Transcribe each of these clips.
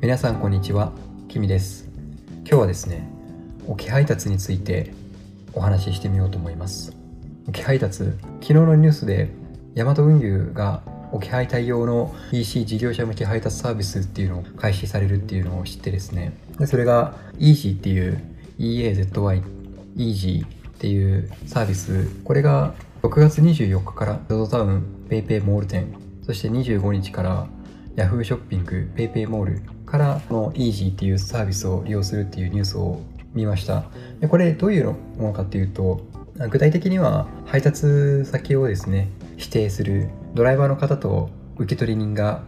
皆さんこんにちは、きみです。今日はですね、置き配達についてお話ししてみようと思います。置き配達、昨日のニュースでヤマト運輸が置き配対応の EC 事業者向け配達サービスっていうのを開始されるっていうのを知ってですね、でそれが Easy っていう EAZY Easy っていうサービス、これが6月24日から ZOZO タウン PayPay モール店、そして25日から Yahoo ショッピング PayPay モールからこの Easy っていうサービスを利用するっていうニュースを見ました。でこれどういうものかっていうと、具体的には配達先をですね、指定するドライバーの方と受取人が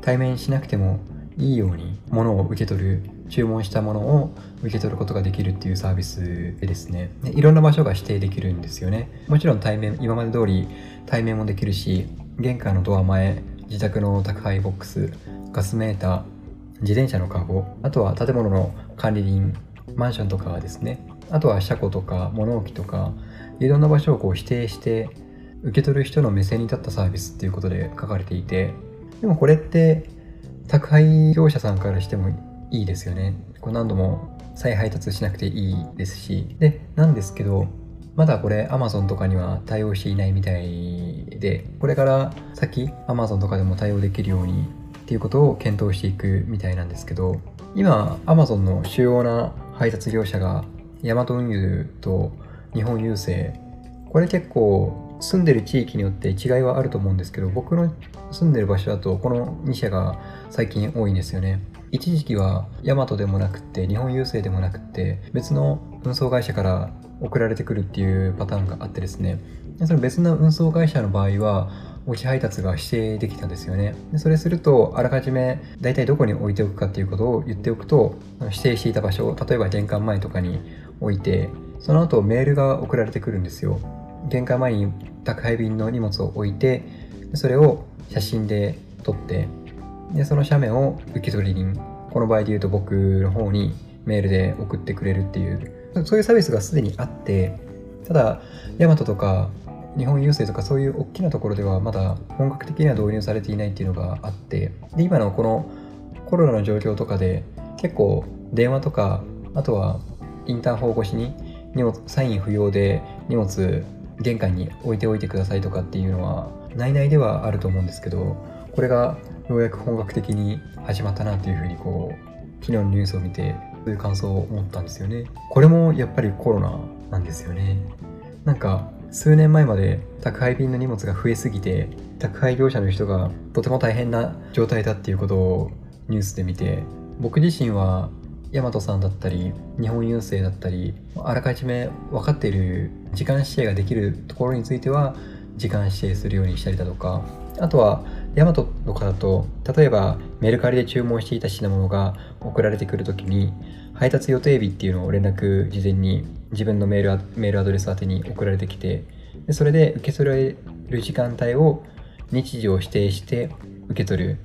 対面しなくてもいいように物を受け取る。注文したものを受け取ることができるっていうサービスでですね。でいろんな場所が指定できるんですよね。もちろん対面今まで通り対面もできるし玄関のドア前自宅の宅配ボックスガスメーター自転車のカゴあとは建物の管理人マンションとかですね。あとは車庫とか物置とかいろんな場所をこう指定して受け取る人の目線に立ったサービスっていうことで書かれていてでもこれって宅配業者さんからしてもいいですよね。こう何度も再配達しなくていいですし。でなんですけどまだこれ Amazon とかには対応していないみたいでこれから先 Amazon とかでも対応できるようにていうことを検討していくみたいなんですけど今 Amazon の主要な配達業者がヤマト運輸と日本郵政これ結構住んでる地域によって違いはあると思うんですけど僕の住んでる場所だとこの2社が最近多いんですよね。一時期はヤマトでもなくって日本郵政でもなくって別の運送会社から送られてくるっていうパターンがあってですね。その別の運送会社の場合は置き配達が指定できたんですよね。でそれするとあらかじめ大体どこに置いておくかっていうことを言っておくと指定していた場所例えば玄関前とかに置いてその後メールが送られてくるんですよ。玄関前に宅配便の荷物を置いてそれを写真で撮ってでその写メを受取人この場合で言うと僕の方にメールで送ってくれるっていうそういうサービスがすでにあってただヤマトとか日本郵政とかそういう大きなところではまだ本格的には導入されていないっていうのがあってで今のこのコロナの状況とかで結構電話とかあとはインターホン越しに荷物サイン不要で荷物玄関に置いておいてくださいとかっていうのは内々ではあると思うんですけどこれがようやく本格的に始まったなっていうふうにこう昨日のニュースを見てそういう感想を持ったんですよね。これもやっぱりコロナなんですよね。なんか数年前まで宅配便の荷物が増えすぎて宅配業者の人がとても大変な状態だっていうことをニュースで見て僕自身はヤマトさんだったり日本郵政だったりあらかじめ分かっている時間指定ができるところについては時間指定するようにしたりだとかあとはヤマトとかだと例えばメルカリで注文していた品物が送られてくるときに配達予定日っていうのを連絡事前に自分のメールメールアドレス宛てに送られてきてでそれで受け取れる時間帯を日時を指定して受け取る。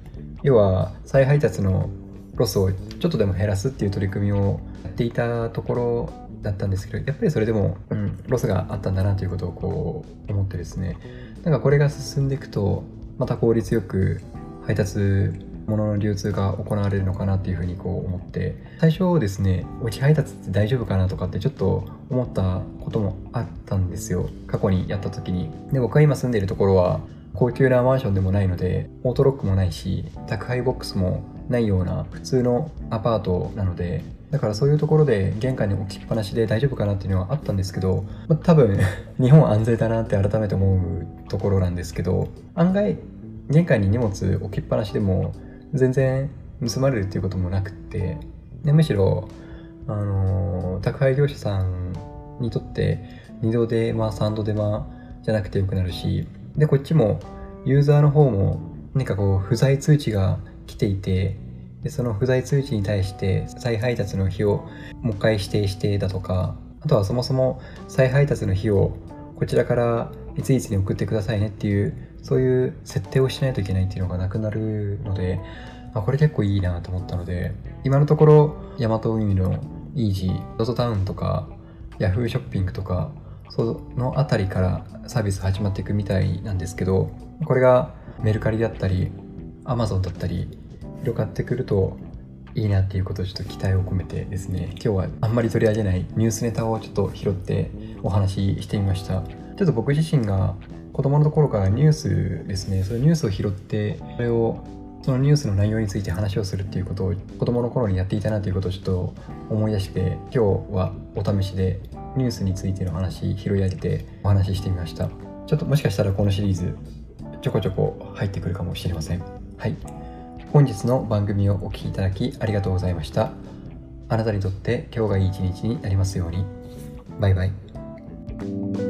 要は再配達のロスをちょっとでも減らすっていう取り組みをやっていたところだったんですけどやっぱりそれでも、うん、ロスがあったんだなということをこう思ってですね。なんかこれが進んでいくとまた効率よく配達物の流通が行われるのかなっていうふうにこう思って最初ですね置き配達って大丈夫かなとかってちょっと思ったこともあったんですよ。過去にやった時に。で僕が今住んでいるところは高級なマンションでもないのでオートロックもないし宅配ボックスもないような普通のアパートなのでだからそういうところで玄関に置きっぱなしで大丈夫かなっていうのはあったんですけど、まあ、多分 日本安全だなって改めて思うところなんですけど案外玄関に荷物置きっぱなしでも全然盗まれるっていうこともなくってでむしろ、あのー宅配業者さんにとって2度手間3度手間じゃなくてよくなるしでこっちもユーザーの方も何かこう不在通知が来ていてでその不在通知に対して再配達の日をもう一回指定してだとかあとはそもそも再配達の日をこちらからいついつに送ってくださいねっていうそういう設定をしないといけないっていうのがなくなるのであこれ結構いいなと思ったので今のところヤマト運輸のイージー ZOZO タウンとか Yahoo ショッピングとかその辺りからサービス始まっていくみたいなんですけどこれがメルカリだったり Amazon だったり広がってくるといいなっていうことをちょっと期待を込めてですね今日はあんまり取り上げないニュースネタをちょっと拾ってお話ししてみました。ちょっと僕自身が子供のところからニュースですねそういうニュースを拾ってそれをそのニュースの内容について話をするっていうことを子供の頃にやっていたなということをちょっと思い出して今日はお試しでニュースについての話拾い上げてお話ししてみました。ちょっともしかしたらこのシリーズちょこちょこ入ってくるかもしれません。はい。本日の番組をお聴きいただきありがとうございました。あなたにとって今日がいい一日になりますように。バイバイ。